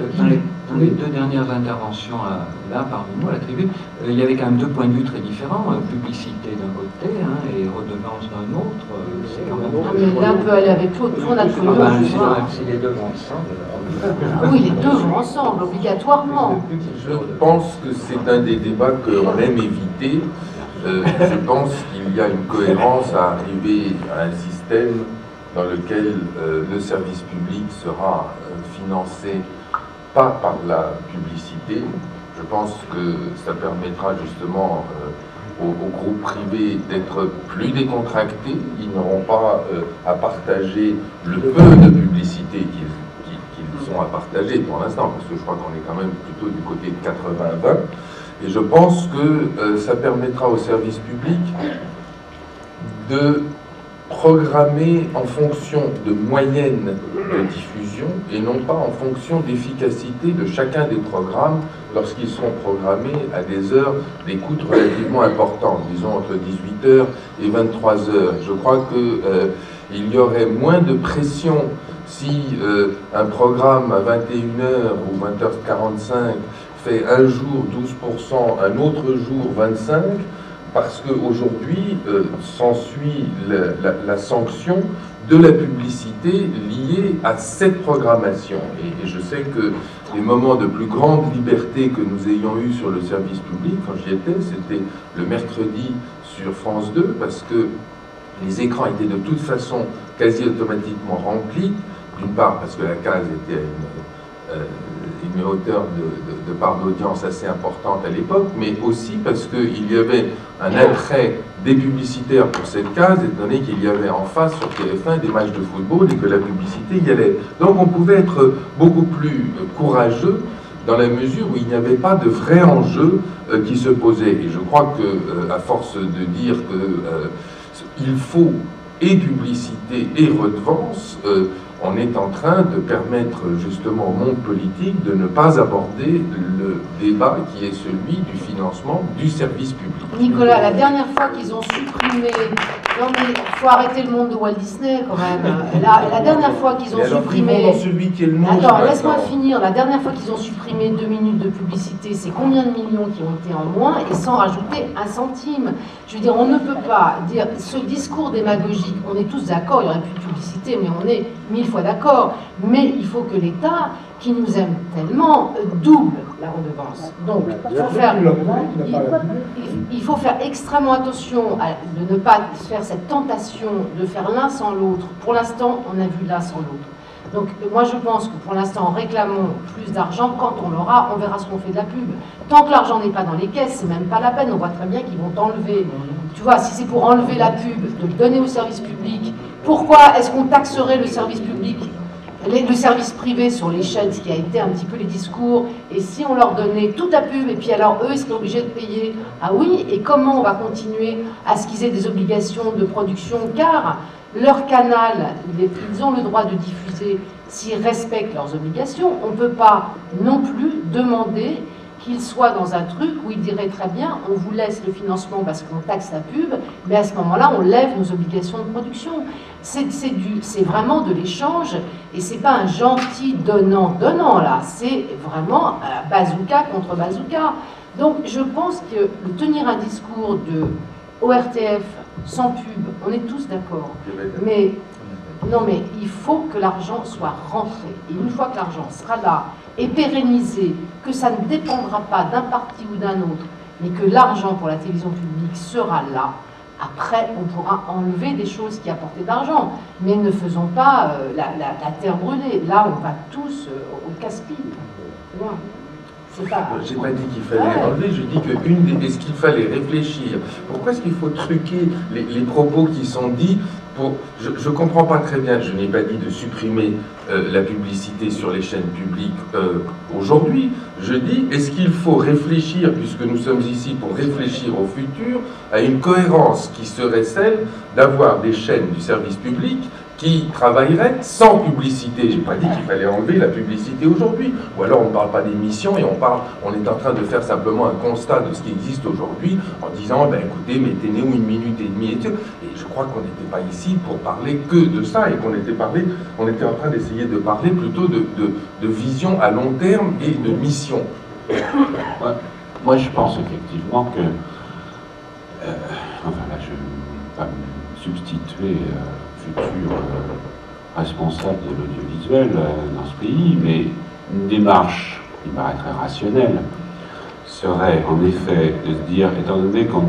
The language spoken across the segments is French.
Euh, dans, les, deux dernières interventions euh, là, parmi nous, à la tribune, euh, il y avait quand même deux points de vue très différents. publicité d'un côté hein, et redevance d'un autre. c'est quand même. Ah, mais là, on peut aller avec l'autre. On a ah, ben, si les deux vont ensemble. oui, les deux vont ensemble, obligatoirement. Je pense que c'est un des débats qu'on aime éviter. je pense qu'il y a une cohérence à arriver à un système dans lequel le service public sera financé pas par la publicité. Je pense que ça permettra justement euh, aux, groupes privés d'être plus décontractés. Ils n'auront pas euh, à partager le peu de publicité qu'ils ont à partager pour l'instant, parce que je crois qu'on est quand même plutôt du côté de 80-20. Et je pense que euh, ça permettra aux services publics de programmer en fonction de moyenne de diffusion et non pas en fonction d'efficacité de chacun des programmes lorsqu'ils sont programmés à des heures d'écoute relativement importantes, disons entre 18h et 23h. Je crois qu'il euh, y aurait moins de pression si euh, un programme à 21h ou 20h45 fait un jour 12%, un autre jour 25%, parce qu'aujourd'hui euh, s'ensuit la, sanction de la publicité liée à cette programmation. Et, je sais que les moments de plus grande liberté que nous ayons eu sur le service public, quand j'y étais, c'était le mercredi sur France 2, parce que les écrans étaient de toute façon quasi automatiquement remplis, d'une part parce que la case était à une... Euh, une hauteur de, part d'audience assez importante à l'époque, mais aussi parce qu'il y avait un attrait des publicitaires pour cette case, étant donné qu'il y avait en face sur TF1 des matchs de football et que la publicité y allait. Donc on pouvait être beaucoup plus courageux dans la mesure où il n'y avait pas de vrai enjeu euh, qui se posait. Et je crois que, euh, à force de dire qu'il euh, faut et publicité et redevance, on est en train de permettre justement au monde politique de ne pas aborder le débat qui est celui du financement du service public. Nicolas, la dernière fois qu'ils ont supprimé... Non mais il faut arrêter le monde de Walt Disney quand même. La, dernière fois qu'ils ont supprimé... celui qui est le monde Attends, laisse-moi finir. La dernière fois qu'ils ont supprimé deux minutes de publicité, c'est combien de millions qui ont été en moins et sans rajouter un centime? Je veux dire, on ne peut pas dire... Ce discours démagogique, on est tous d'accord, il n'y aurait plus de publicité, mais on est mille d'accord, mais il faut que l'État, qui nous aime tellement, double la redevance. Donc, il faut faire, il, faut faire extrêmement attention à, de ne pas faire cette tentation de faire l'un sans l'autre. Pour l'instant, on a vu l'un sans l'autre. Donc moi je pense que pour l'instant, réclamons plus d'argent. Quand on l'aura, on verra ce qu'on fait de la pub. Tant que l'argent n'est pas dans les caisses, c'est même pas la peine. On voit très bien qu'ils vont enlever. Tu vois, si c'est pour enlever la pub, de le donner au service public, pourquoi est-ce qu'on taxerait le service public le service privé sur les chaînes, ce qui a été un petit peu les discours, et si on leur donnait toute la pub, et puis alors eux, ils seraient obligés de payer. Ah oui, et comment on va continuer à ce qu'ils aient des obligations de production? Car leur canal, ils ont le droit de diffuser s'ils respectent leurs obligations. On ne peut pas non plus demander qu'ils soient dans un truc où ils diraient très bien, on vous laisse le financement parce qu'on taxe la pub, mais à ce moment-là, on lève nos obligations de production. C'est vraiment de l'échange, et c'est pas un gentil donnant-donnant, là, c'est vraiment bazooka contre bazooka. Donc je pense que tenir un discours de ORTF sans pub, on est tous d'accord, mais non, mais il faut que l'argent soit rentré. Et une fois que l'argent sera là et pérennisé, que ça ne dépendra pas d'un parti ou d'un autre, mais que l'argent pour la télévision publique sera là, après, on pourra enlever des choses qui apportaient d'argent. Mais ne faisons pas euh, la, terre brûlée. Là, on va tous euh, au casse-pied. Pas... J'ai pas dit qu'il fallait enlever, je dis que une des... est-ce qu'il fallait réfléchir? Pourquoi est-ce qu'il faut truquer les propos qui sont dits je ne comprends pas très bien, je n'ai pas dit de supprimer euh, la publicité sur les chaînes publiques euh, aujourd'hui. Je dis, est-ce qu'il faut réfléchir, puisque nous sommes ici pour réfléchir au futur, à une cohérence qui serait celle d'avoir des chaînes du service public qui travaillerait sans publicité? J'ai pas dit qu'il fallait enlever la publicité aujourd'hui. Ou alors on ne parle pas d'émission et on parle, on est en train de faire simplement un constat de ce qui existe aujourd'hui en disant, ben écoutez, mettez-nous une minute et demie et, et je crois qu'on n'était pas ici pour parler que de ça et qu'on était, en train d'essayer de parler plutôt de, vision à long terme et de mission. moi, je pense effectivement que. Euh, enfin, là, je ne vais pas me substituer euh, futur euh, responsable de l'audiovisuel dans ce pays, mais une démarche qui paraîtrait rationnelle serait en effet de se dire, étant donné qu'on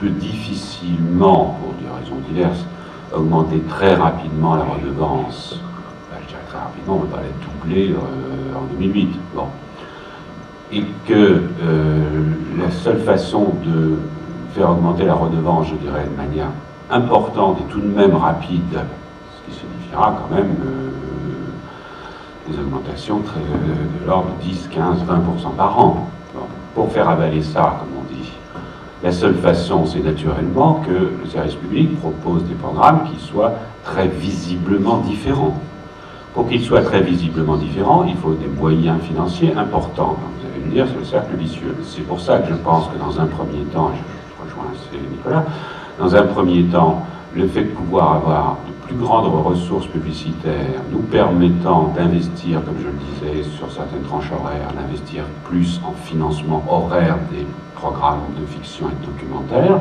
peut difficilement, raisons diverses, augmenter très rapidement la redevance, ben, je dirais très rapidement, on pas la doubler euh, en 2008. Bon. Et que euh, la seule façon de faire augmenter la redevance, je dirais, de manière importante et tout de même rapide, ce qui signifiera quand même euh, des augmentations très, de l'ordre de 10, 15, 20% par an. Pour faire avaler ça, comme on dit, la seule façon, c'est naturellement que le service public propose des programmes qui soient très visiblement différents. Pour qu'ils soient très visiblement différents, il faut des moyens financiers importants. Vous allez me dire, c'est le cercle vicieux. C'est pour ça que je pense que dans un premier temps, je rejoins Nicolas, dans un premier temps, le fait de pouvoir avoir de plus grandes ressources publicitaires nous permettant d'investir, comme je le disais, sur certaines tranches horaires, d'investir plus en financement horaire des programme de fiction et de documentaire,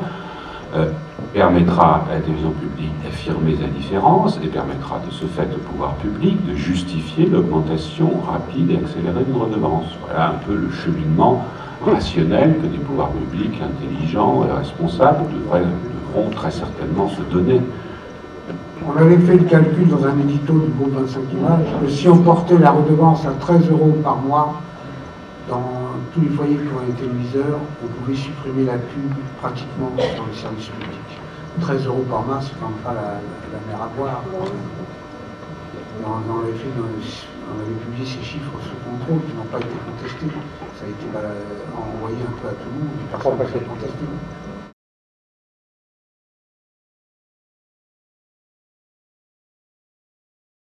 euh, permettra à la télévision publique d'affirmer sa différence et permettra de ce fait au pouvoir public de justifier l'augmentation rapide et accélérée d'une redevance. Voilà un peu le cheminement rationnel que des pouvoirs publics intelligents et responsables devront très certainement se donner. On avait fait le calcul dans un édito du groupe 25 images que si on portait la redevance à 13 euros par mois, dans tous les foyers qui ont un téléviseur, on pouvait supprimer la pub pratiquement dans les services publics. 13 euros par mois, c'est quand même pas la, mer à boire. On, avait publié ces chiffres sous contrôle qui n'ont pas été contestés. Ça a été bah, envoyé un peu à tout le monde, personne n'a contesté.